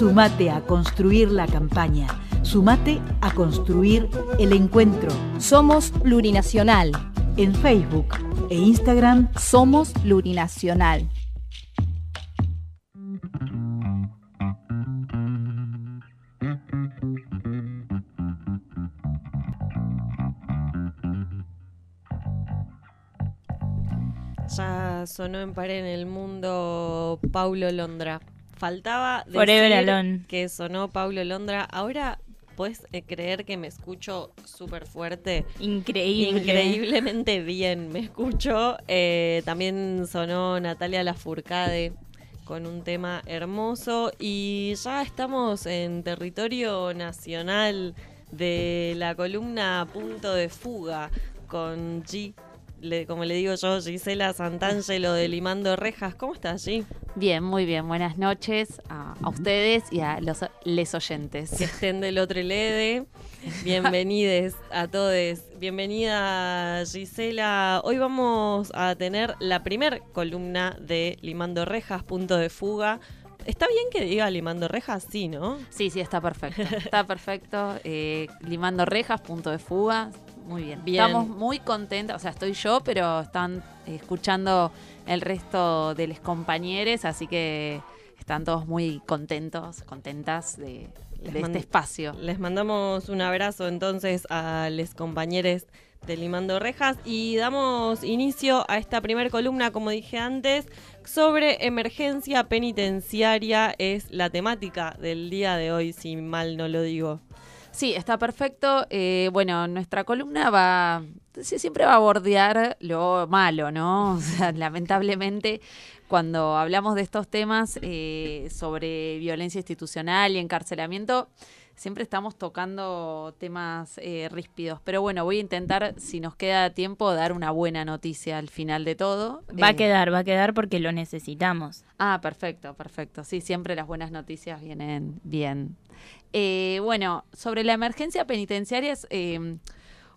Sumate a construir la campaña. Sumate a construir el encuentro. Somos Plurinacional. En Facebook e Instagram somos Plurinacional. Ya sonó en par en el mundo Paulo Londra. Faltaba decir que sonó Paulo Londra. Ahora puedes eh, creer que me escucho súper fuerte. Increíble. Increíblemente bien me escucho. Eh, también sonó Natalia Lafourcade con un tema hermoso. Y ya estamos en territorio nacional de la columna Punto de Fuga con G como le digo yo, Gisela Santangelo de Limando Rejas. ¿Cómo estás, G? Bien, muy bien. Buenas noches a, ustedes y a los les oyentes. Que estén del otro lede. Bienvenides a todos. Bienvenida, Gisela. Hoy vamos a tener la primer columna de Limando Rejas, punto de fuga. ¿Está bien que diga limando rejas? Sí, ¿no? Sí, sí, está perfecto. Está perfecto. Eh, limando rejas, punto de fuga. Muy bien. Estamos muy contentos, o sea, estoy yo, pero están escuchando el resto de los compañeros, así que están todos muy contentos, contentas de, este espacio. Les mandamos un abrazo entonces a los compañeros de Limando Rejas y damos inicio a esta primera columna, como dije antes, sobre emergencia penitenciaria. Es la temática del día de hoy, si mal no lo digo. Sí, está perfecto. Eh, bueno, nuestra columna va, siempre va a bordear lo malo, ¿no? O sea, lamentablemente, cuando hablamos de estos temas eh, sobre violencia institucional y encarcelamiento, siempre estamos tocando temas eh, ríspidos. Pero bueno, voy a intentar, si nos queda tiempo, dar una buena noticia al final de todo. Va a quedar, va a quedar porque lo necesitamos. Ah, perfecto, perfecto. Sí, siempre las buenas noticias vienen bien. Eh, bueno, sobre la emergencia penitenciaria es eh,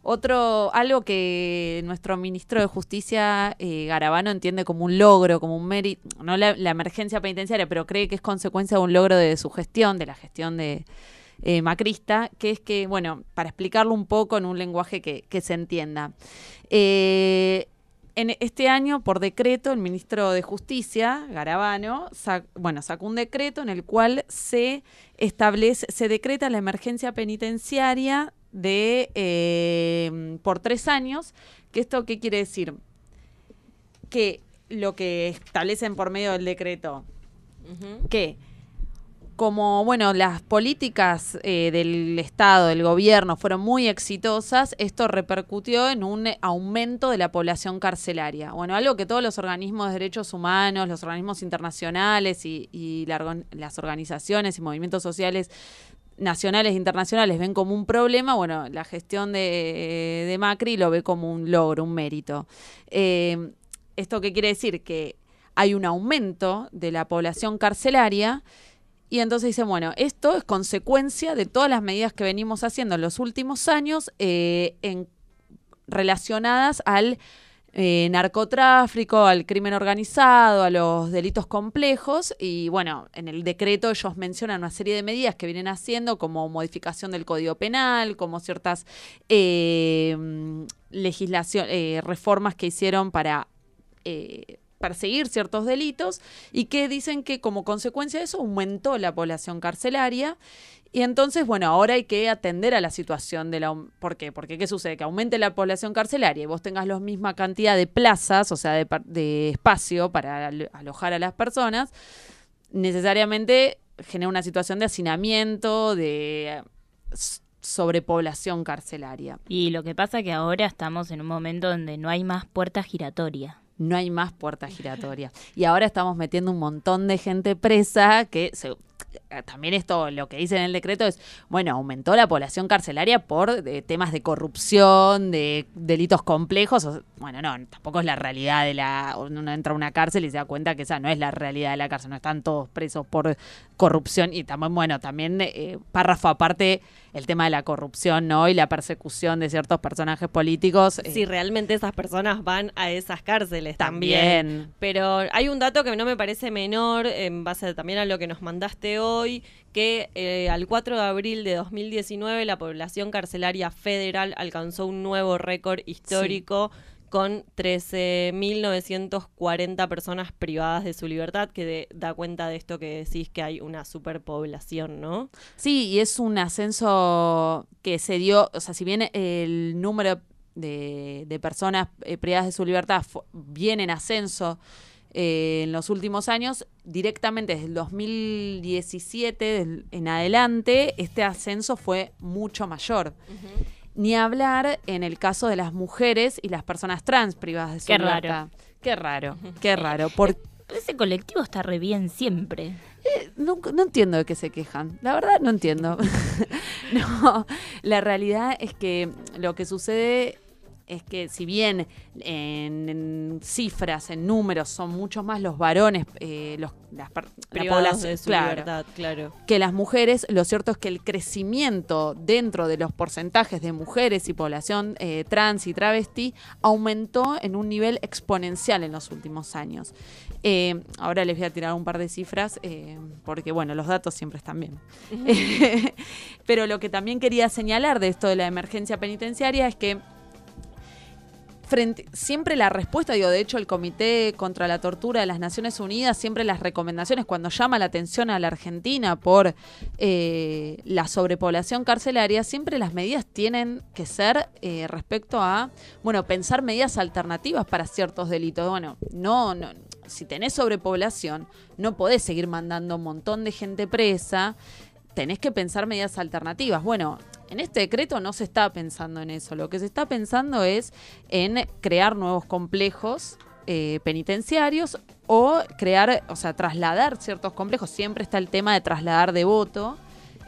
otro, algo que nuestro ministro de Justicia, eh, Garabano, entiende como un logro, como un mérito, no la, emergencia penitenciaria, pero cree que es consecuencia de un logro de su gestión, de la gestión de Macrista, que es que, bueno, para explicarlo un poco en un lenguaje que, que se entienda. Eh, en este año, por decreto, el ministro de Justicia, Garabano, bueno, sacó un decreto en el cual se establece, se decreta la emergencia penitenciaria de eh, por tres años. ¿Que esto qué quiere decir? Que lo que establecen por medio del decreto, que como, bueno, las políticas eh, del Estado, del gobierno, fueron muy exitosas, esto repercutió en un aumento de la población carcelaria. Bueno, algo que todos los organismos de derechos humanos, los organismos internacionales y, las organizaciones y movimientos sociales nacionales e internacionales ven como un problema, bueno, la gestión de, Macri lo ve como un logro, un mérito. Eh, ¿Esto qué quiere decir? Que hay un aumento de la población carcelaria y entonces dicen, bueno, esto es consecuencia de todas las medidas que venimos haciendo en los últimos años eh, en, relacionadas al eh, narcotráfico, al crimen organizado, a los delitos complejos. Y bueno, en el decreto ellos mencionan una serie de medidas que vienen haciendo, como modificación del Código Penal, como ciertas eh, legislación, reformas que hicieron para perseguir ciertos delitos y que dicen que como consecuencia de eso aumentó la población carcelaria y entonces, bueno, ahora hay que atender a la situación de la... ¿Por qué? Porque ¿qué sucede? Que aumente la población carcelaria y vos tengas la misma cantidad de plazas, o sea, de, espacio para alojar a las personas, necesariamente genera una situación de hacinamiento, de sobrepoblación carcelaria. Y lo que pasa es que ahora estamos en un momento donde no hay más puerta giratoria no hay más puerta giratoria. Y ahora estamos metiendo un montón de gente presa que se, también esto lo que dice en el decreto es, bueno, aumentó la población carcelaria por temas de corrupción, de delitos complejos. bueno, no, tampoco es la realidad de la... Uno entra a una cárcel y se da cuenta que esa no es la realidad de la cárcel, no están todos presos por corrupción y también, bueno, también eh, párrafo aparte el tema de la corrupción, ¿no? Y la persecución de ciertos personajes políticos. Si eh. realmente esas personas van a esas cárceles también. Pero hay un dato que no me parece menor en base también a lo que nos mandaste hoy, que eh, al 4 de abril de 2019 la población carcelaria federal alcanzó un nuevo récord histórico con 13.940 personas privadas de su libertad, que de- da cuenta de esto que decís que hay una superpoblación, ¿no? Sí, y es un ascenso que se dio, o sea, si bien el número de, de personas eh, privadas de su libertad viene en ascenso eh, en los últimos años, directamente desde el 2017 del- en adelante, este ascenso fue mucho mayor. Ni hablar en el caso de las mujeres y las personas trans privadas de su Qué raro. Qué raro, qué raro. Por, Ese colectivo está re bien siempre. no, no entiendo de qué se quejan. La verdad, no entiendo. no, la realidad es que lo que sucede es que si bien en, en cifras, en números, son muchos más los varones, eh, los, las, la población- de su claro, libertad, claro. que las mujeres, lo cierto es que el crecimiento dentro de los porcentajes de mujeres y población eh, trans y travesti aumentó en un nivel exponencial en los últimos años. Eh, ahora les voy a tirar un par de cifras porque, bueno, los datos siempre están bien. Pero lo que también quería señalar de esto de la emergencia penitenciaria es que siempre la respuesta, digo, de hecho el Comité contra la Tortura de las Naciones Unidas, siempre las recomendaciones cuando llama la atención a la Argentina por eh, la sobrepoblación carcelaria, siempre las medidas tienen que ser eh, respecto a, bueno, pensar medidas alternativas para ciertos delitos. Bueno, no, no, si tenés sobrepoblación, no podés seguir mandando un montón de gente presa tenés que pensar medidas alternativas. Bueno, en este decreto no se está pensando en eso. Lo que se está pensando es en crear nuevos complejos eh, penitenciarios o crear, o sea, trasladar ciertos complejos. Siempre está el tema de trasladar Devoto,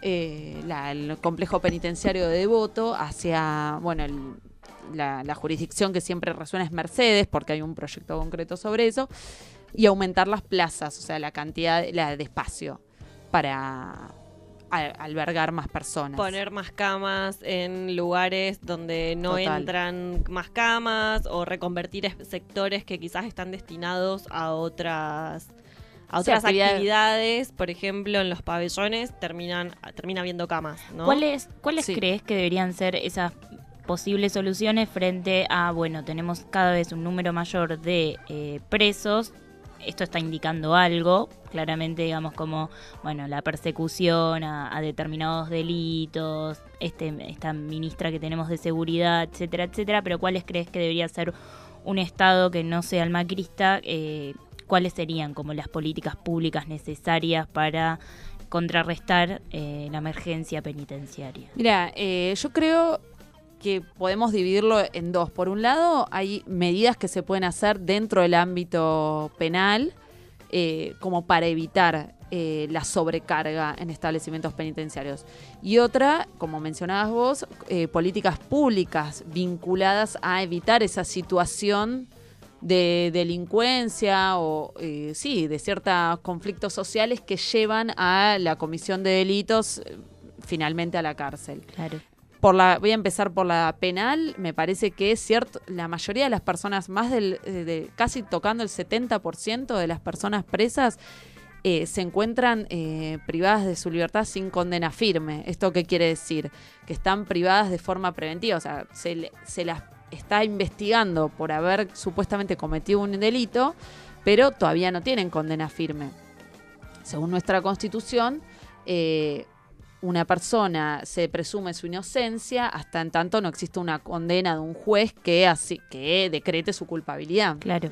eh, el complejo penitenciario de Devoto, hacia, bueno, la, la jurisdicción que siempre resuena es Mercedes, porque hay un proyecto concreto sobre eso, y aumentar las plazas, o sea, la cantidad la de espacio para albergar más personas. Poner más camas en lugares donde no Total. entran más camas o reconvertir es- sectores que quizás están destinados a otras a Sí, otras actividades. actividades, por ejemplo, en los pabellones terminan termina habiendo camas, ¿no? ¿Cuáles, cuáles Sí. crees que deberían ser esas posibles soluciones frente a, bueno, tenemos cada vez un número mayor de eh, presos? Esto está indicando algo, claramente, digamos, como, bueno, la persecución a, determinados delitos, este, esta ministra que tenemos de seguridad, etcétera, etcétera, pero ¿cuáles crees que debería ser un Estado que no sea el macrista? Eh, ¿Cuáles serían como las políticas públicas necesarias para contrarrestar eh, la emergencia penitenciaria? Mira, eh, yo creo que podemos dividirlo en dos. Por un lado, hay medidas que se pueden hacer dentro del ámbito penal, eh, como para evitar eh, la sobrecarga en establecimientos penitenciarios. Y otra, como mencionabas vos, eh, políticas públicas vinculadas a evitar esa situación de delincuencia o, eh, sí, de ciertos conflictos sociales que llevan a la comisión de delitos eh, finalmente a la cárcel. Claro. Por la, voy a empezar por la penal. Me parece que es cierto, la mayoría de las personas, más del, de, casi tocando el 70% de las personas presas, eh, se encuentran eh, privadas de su libertad sin condena firme. ¿Esto qué quiere decir? Que están privadas de forma preventiva, o sea, se las está investigando por haber supuestamente cometido un delito, pero todavía no tienen condena firme. Según nuestra constitución, eh, una persona se presume su inocencia hasta en tanto no existe una condena de un juez que, así, que decrete su culpabilidad. Claro.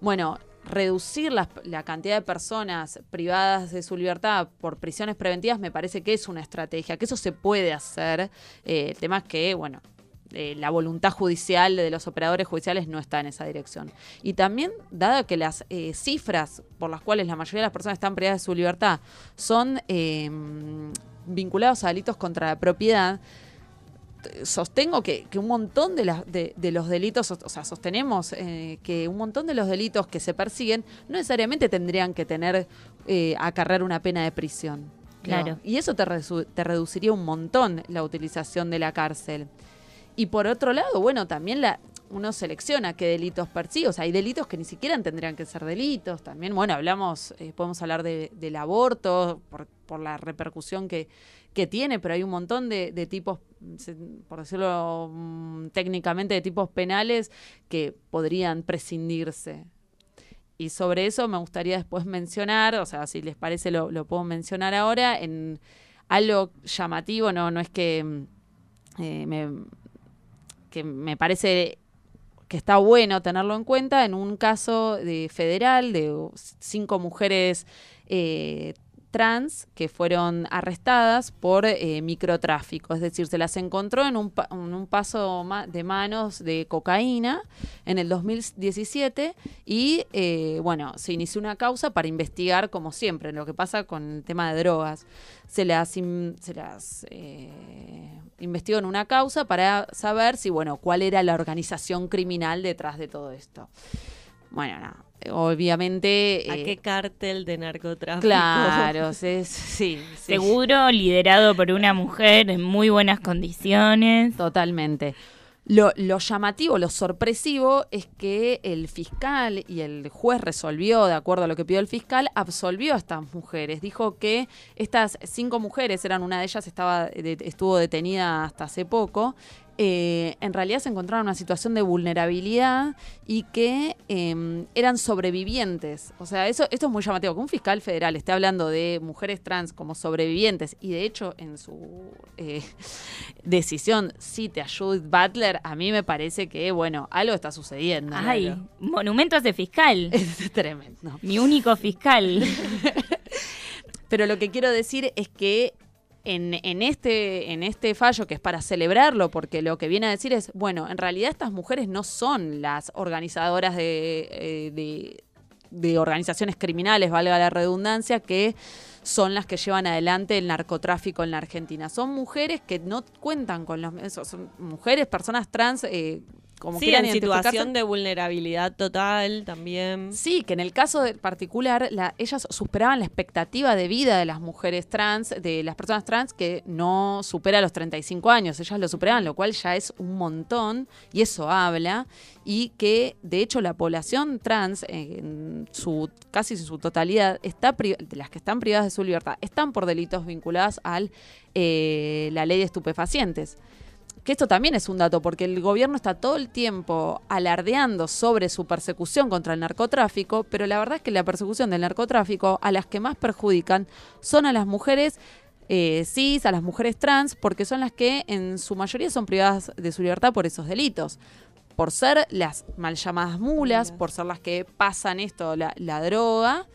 Bueno, reducir la, la cantidad de personas privadas de su libertad por prisiones preventivas me parece que es una estrategia, que eso se puede hacer. Eh, el tema es que, bueno, eh, la voluntad judicial de los operadores judiciales no está en esa dirección. Y también, dado que las eh, cifras por las cuales la mayoría de las personas están privadas de su libertad son eh, vinculados a delitos contra la propiedad, sostengo que, que un montón de, de, de los delitos, o sea, sostenemos eh, que un montón de los delitos que se persiguen no necesariamente tendrían que tener, eh, acarrear una pena de prisión. Claro. Y eso te, te reduciría un montón la utilización de la cárcel. Y por otro lado, bueno, también la, uno selecciona qué delitos persigue. O sea, hay delitos que ni siquiera tendrían que ser delitos. También, bueno, hablamos, eh, podemos hablar de, del aborto por, por la repercusión que, que tiene, pero hay un montón de, tipos, por decirlo mm, técnicamente, de tipos penales que podrían prescindirse. Y sobre eso me gustaría después mencionar, o sea, si les parece lo, lo puedo mencionar ahora, en algo llamativo, no, no es que, mm, eh, que me parece que está bueno tenerlo en cuenta, en un caso de federal de cinco mujeres eh, trans que fueron arrestadas por eh, microtráfico, es decir, se las encontró en un, un paso de manos de cocaína en el 2017 y eh, bueno, se inició una causa para investigar como siempre lo que pasa con el tema de drogas. Se las, se las investigó en una causa para saber si, bueno, cuál era la organización criminal detrás de todo esto. Bueno, nada, obviamente... ¿A eh, qué cártel de narcotráfico? Claro, sí, sí. Seguro liderado por una mujer en muy buenas condiciones. Totalmente. Lo, lo llamativo, lo sorpresivo es que el fiscal y el juez resolvió, de acuerdo a lo que pidió el fiscal, absolvió a estas mujeres. Dijo que estas cinco mujeres, eran una de ellas, estaba, estuvo detenida hasta hace poco, eh, en realidad se encontraban en una situación de vulnerabilidad y que eh, eran sobrevivientes. O sea, eso, esto es muy llamativo. Que un fiscal federal esté hablando de mujeres trans como sobrevivientes y de hecho en su eh, decisión cite a Judith Butler, a mí me parece que, bueno, algo está sucediendo. Ay, Lalo. monumento a ese fiscal. Es tremendo. Mi único fiscal. Pero lo que quiero decir es que en, en este, en este fallo, que es para celebrarlo, porque lo que viene a decir es, bueno, en realidad estas mujeres no son las organizadoras de, eh, de, de organizaciones criminales, valga la redundancia, que son las que llevan adelante el narcotráfico en la Argentina. Son mujeres que no cuentan con los... eso, Son mujeres, personas trans, eh, como Sí, quieran en situación de vulnerabilidad total también. Sí, que en el caso de particular, la- ellas superaban la expectativa de vida de las mujeres trans, de las personas trans que no supera los 35 años. Ellas lo superaban, lo cual ya es un montón, y eso habla. Y que, de hecho, la población trans, eh, en su casi en su totalidad, está las que están privadas de su libertad, están por delitos vinculados a la ley de estupefacientes que esto también es un dato, porque el gobierno está todo el tiempo alardeando sobre su persecución contra el narcotráfico, pero la verdad es que la persecución del narcotráfico a las que más perjudican son a las mujeres eh, cis, a las mujeres trans, porque son las que en su mayoría son privadas de su libertad por esos delitos. Por ser las mal llamadas mulas, por ser las que pasan esto, la, la droga,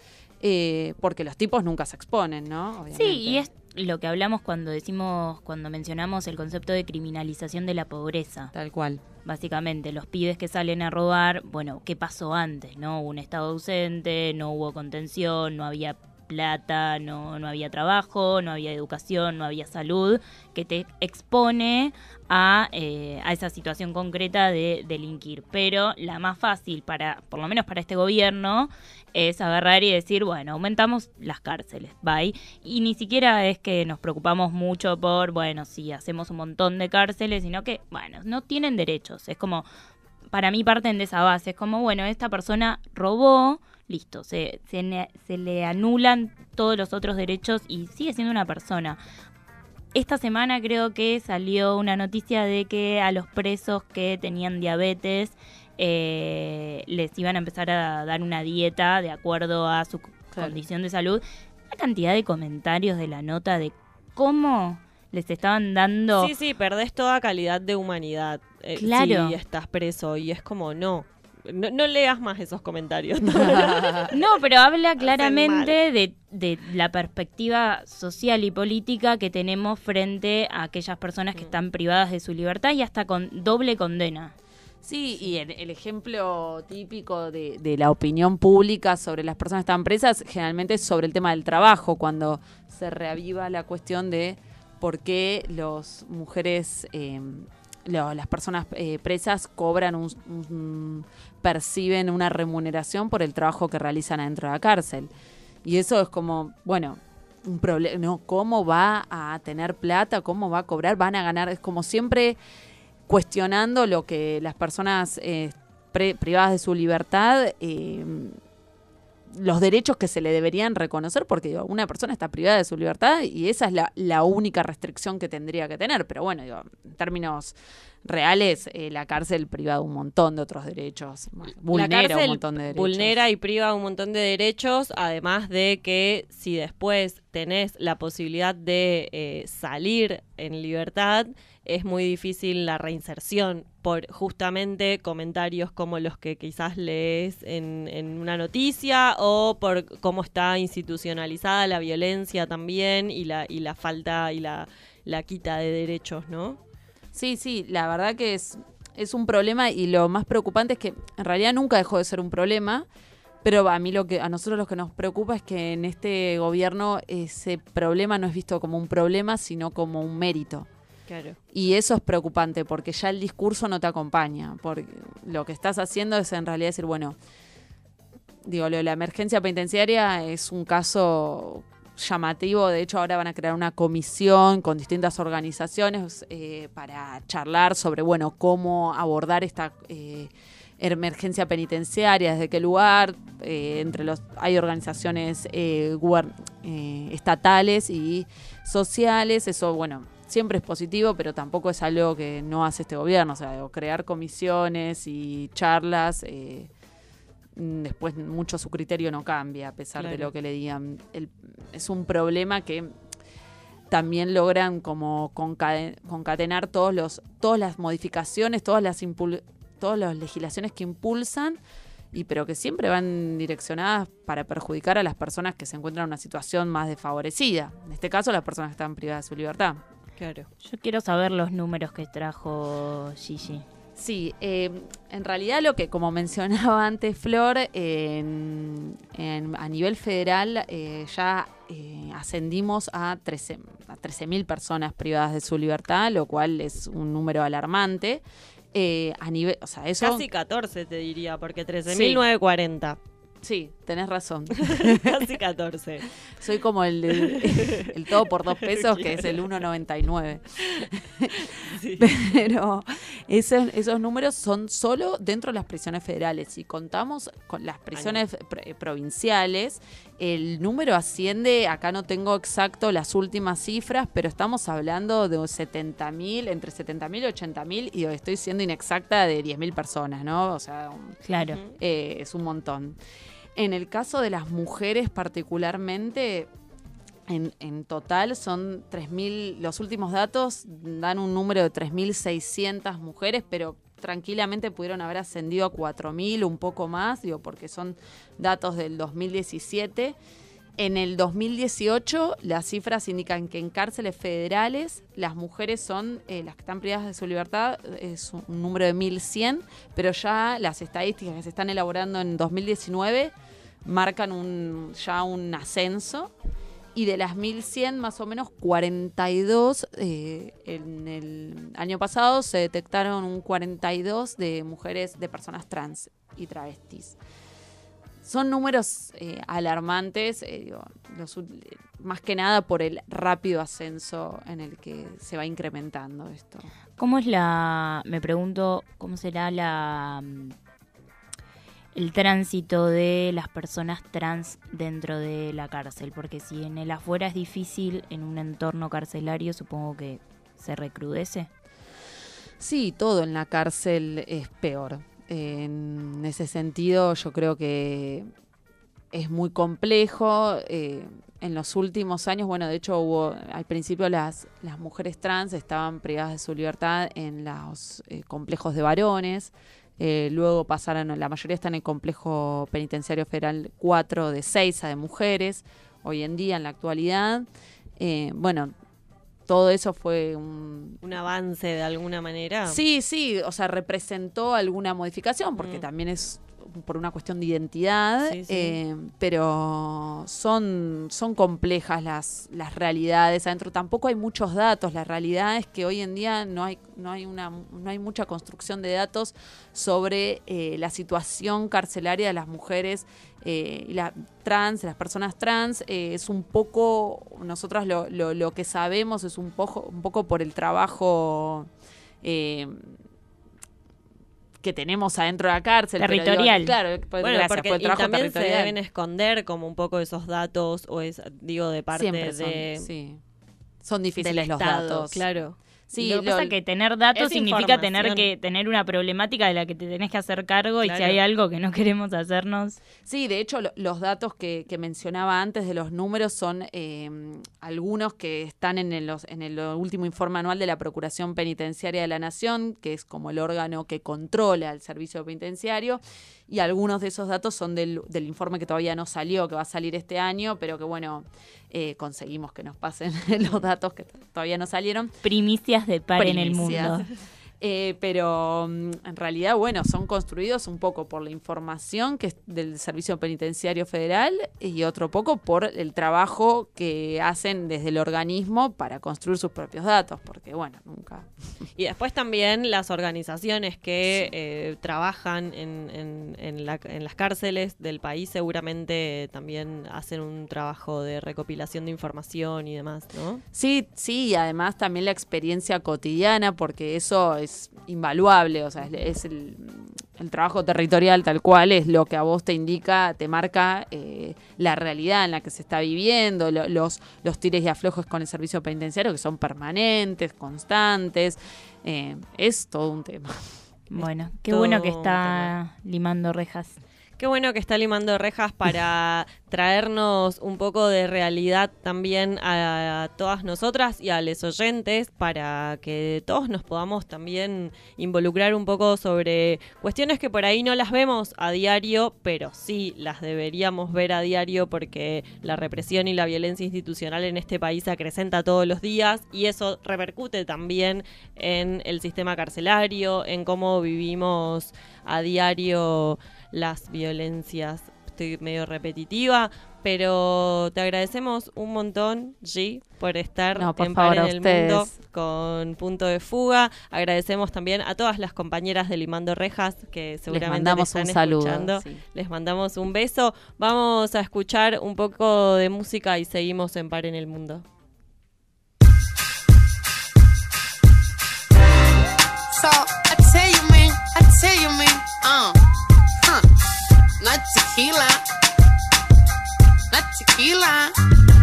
eh, porque los tipos nunca se exponen, ¿no? Sí, Obviamente. y es lo que hablamos cuando decimos, cuando mencionamos el concepto de criminalización de la pobreza. Tal cual. Básicamente, los pibes que salen a robar, bueno, ¿qué pasó antes? ¿No? Hubo un estado ausente, no hubo contención, no había plata, no, no había trabajo, no había educación, no había salud, que te expone a, eh, a esa situación concreta de delinquir. Pero la más fácil para, por lo menos para este gobierno, es agarrar y decir, bueno, aumentamos las cárceles, bye. Y ni siquiera es que nos preocupamos mucho por, bueno, si hacemos un montón de cárceles, sino que, bueno, no tienen derechos. Es como, para mí parten de esa base. Es como, bueno, esta persona robó, listo, se, se, le anulan todos los otros derechos y sigue siendo una persona. Esta semana creo que salió una noticia de que a los presos que tenían diabetes eh, les iban a empezar a dar una dieta de acuerdo a su Claro. condición de salud. La cantidad de comentarios de la nota de cómo les estaban dando... Sí, sí, perdés toda calidad de humanidad. eh, Claro. Si estás preso y es como, no. No, no leas más esos comentarios. No, pero habla claramente de, de la perspectiva social y política que tenemos frente a aquellas personas Mm. que están privadas de su libertad y hasta con doble condena. Sí, y el, el ejemplo típico de, de la opinión pública sobre las personas que están presas generalmente es sobre el tema del trabajo, cuando se reaviva la cuestión de por qué las mujeres, eh, lo- las personas eh, presas cobran un, perciben una remuneración por el trabajo que realizan adentro de la cárcel. Y eso es como, bueno, un problema, ¿no? ¿Cómo va a tener plata? ¿Cómo va a cobrar? Van a ganar, es como siempre cuestionando lo que las personas eh, pre- privadas de su libertad eh, los derechos que se le deberían reconocer, porque digo, una persona está privada de su libertad y esa es la, la única restricción que tendría que tener. Pero bueno, digo, en términos reales, eh, la cárcel priva de un montón de otros derechos, vulnera la cárcel un montón de derechos. vulnera y priva un montón de derechos, además de que si después tenés la posibilidad de eh, salir en libertad, es muy difícil la reinserción por justamente comentarios como los que quizás lees en, en una noticia o por cómo está institucionalizada la violencia también y la, y la falta y la, la quita de derechos, ¿no? Sí, sí, la verdad que es, es un problema y lo más preocupante es que en realidad nunca dejó de ser un problema, pero a mí lo que a nosotros lo que nos preocupa es que en este gobierno ese problema no es visto como un problema, sino como un mérito. Claro. Y eso es preocupante porque ya el discurso no te acompaña, porque lo que estás haciendo es en realidad decir, bueno, digo, lo de la emergencia penitenciaria es un caso llamativo, de hecho ahora van a crear una comisión con distintas organizaciones eh, para charlar sobre, bueno, cómo abordar esta eh, emergencia penitenciaria, desde qué lugar, eh, entre los hay organizaciones estatales y sociales, eso, bueno, siempre es positivo, pero tampoco es algo que no hace este gobierno, o sea, crear comisiones y charlas, después mucho su criterio no cambia, a pesar de lo que le digan. El- es un problema que también logran como concatenar todos los, todas las modificaciones, todas las impul- todas las legislaciones que impulsan, y pero que siempre van direccionadas para perjudicar a las personas que se encuentran en una situación más desfavorecida. En este caso, las personas que están privadas de su libertad. Claro. Yo quiero saber los números que trajo Gigi. Sí, eh, en realidad lo que, como mencionaba antes Flor, en- en- a nivel federal eh, ya eh, ascendimos a 13 a 13.000 personas privadas de su libertad, lo cual es un número alarmante. Eh, a nivel, o sea, eso... Casi 14 te diría, porque Sí. 13.940. Sí, tenés razón. Casi 14. Soy como el, el, el todo por dos pesos, que es el 1,99. Sí. Pero esos, esos números son solo dentro de las prisiones federales. Si contamos con las prisiones pro- provinciales, el número asciende, acá no tengo exacto las últimas cifras, pero estamos hablando de 70.000, entre 70.000 y 80.000, y estoy siendo inexacta de 10.000 personas, ¿no? O sea, un- Claro. Eh, es un montón. En el caso de las mujeres particularmente, en, total son 3.000, los últimos datos dan un número de 3.600 mujeres, pero tranquilamente pudieron haber ascendido a 4.000, un poco más, digo, porque son datos del 2017. En el 2018 las cifras indican que en cárceles federales las mujeres son, eh, las que están privadas de su libertad, es un número de 1.100, pero ya las estadísticas que se están elaborando en 2019 marcan un, ya un ascenso. Y de las 1.100, más o menos 42, eh, en el año pasado se detectaron un 42 de mujeres, de personas trans y travestis. Son números eh, alarmantes, eh, más que nada por el rápido ascenso en el que se va incrementando esto. ¿Cómo es la, me pregunto, cómo será la el tránsito de las personas trans dentro de la cárcel? Porque si en el afuera es difícil, en un entorno carcelario supongo que se recrudece. Sí, todo en la cárcel es peor. En ese sentido, yo creo que es muy complejo. eh, en los últimos años, bueno, de hecho hubo, al principio las, las mujeres trans estaban privadas de su libertad en los eh, complejos de varones. Eh, luego pasaron, la mayoría están en el complejo penitenciario federal 4 de 6 de mujeres. Hoy en día, en la actualidad, eh, bueno, todo eso fue un, Un avance de alguna manera. Sí, sí, o sea, representó alguna modificación, porque Mm. también es por una cuestión de identidad, Sí, sí. eh, pero son, son complejas las, las realidades adentro. Tampoco hay muchos datos. La realidad es que hoy en día no hay, no hay, una, no hay mucha construcción de datos sobre eh, la situación carcelaria de las mujeres eh, y la trans, las personas trans. es un poco, nosotras lo, lo, lo que sabemos es un poco, un poco por el trabajo que tenemos adentro de la cárcel. pero digo, Territorial. claro, pues, Bueno, gracias, porque y también se territorial. deben esconder como un poco esos datos o es digo de parte Siempre son, de sí. Son difíciles los Estado, datos. claro. Sí, lo que pasa es que tener datos significa tener que tener una problemática de la que te tenés que hacer cargo y si hay algo que no queremos hacernos. Sí, de hecho, lo- los datos que, que mencionaba antes de los números son eh, algunos que están en el, en el último informe anual de la Procuración Penitenciaria de la Nación, que es como el órgano que controla el servicio penitenciario, y algunos de esos datos son del, del informe que todavía no salió, que va a salir este año, pero que bueno, eh, conseguimos que nos pasen los datos que todavía no salieron. Primicias de par en el mundo. Eh, pero mm, en realidad, bueno, son construidos un poco por la información que es del Servicio Penitenciario Federal y otro poco por el trabajo que hacen desde el organismo para construir sus propios datos, porque bueno, nunca. Y después también las organizaciones que eh, trabajan en, en- en la- en las cárceles del país seguramente también hacen un trabajo de recopilación de información y demás, ¿no? Sí, sí, y además también la experiencia cotidiana, porque eso es invaluable, o sea, es, es el, el trabajo territorial tal cual, es lo que a vos te indica, te marca eh, la realidad en la que se está viviendo, lo- los, los tires y aflojos con el servicio penitenciario que son permanentes, constantes, eh, es todo un tema. Bueno, qué todo bueno que está limando rejas. Qué bueno que está limando rejas para traernos un poco de realidad también a todas nosotras y a los oyentes para que todos nos podamos también involucrar un poco sobre cuestiones que por ahí no las vemos a diario, pero sí las deberíamos ver a diario porque la represión y la violencia institucional en este país acrecenta todos los días y eso repercute también en el sistema carcelario, en cómo vivimos a diario las violencias. Estoy medio repetitiva, pero te agradecemos un montón, G, por estar No, por en favor, Par en el ustedes. Mundo con Punto de Fuga. Agradecemos también a todas las compañeras de Limando Rejas que Les seguramente mandamos te un saludo. escuchando. sí. Les mandamos un beso. Vamos a escuchar un poco de música y seguimos en Par en el Mundo. So I tell you, man, I tell you, man, uh, not tequila, not tequila.